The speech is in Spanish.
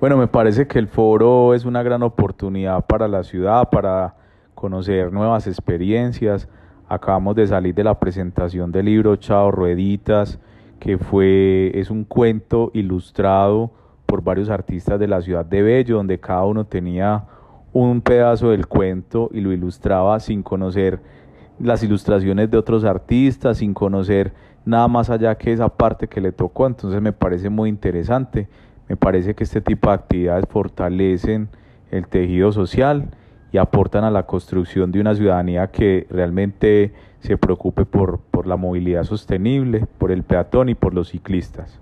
Bueno, me parece que el foro es una gran oportunidad para la ciudad, para conocer nuevas experiencias. Acabamos de salir de la presentación del libro Chao Rueditas, que fue, es un cuento ilustrado por varios artistas de la ciudad de Bello, donde cada uno tenía un pedazo del cuento y lo ilustraba sin conocer las ilustraciones de otros artistas, sin conocer nada más allá que esa parte que le tocó. Entonces me parece muy interesante me parece que este tipo de actividades fortalecen el tejido social y aportan a la construcción de una ciudadanía que realmente se preocupe por, por la movilidad sostenible, por el peatón y por los ciclistas.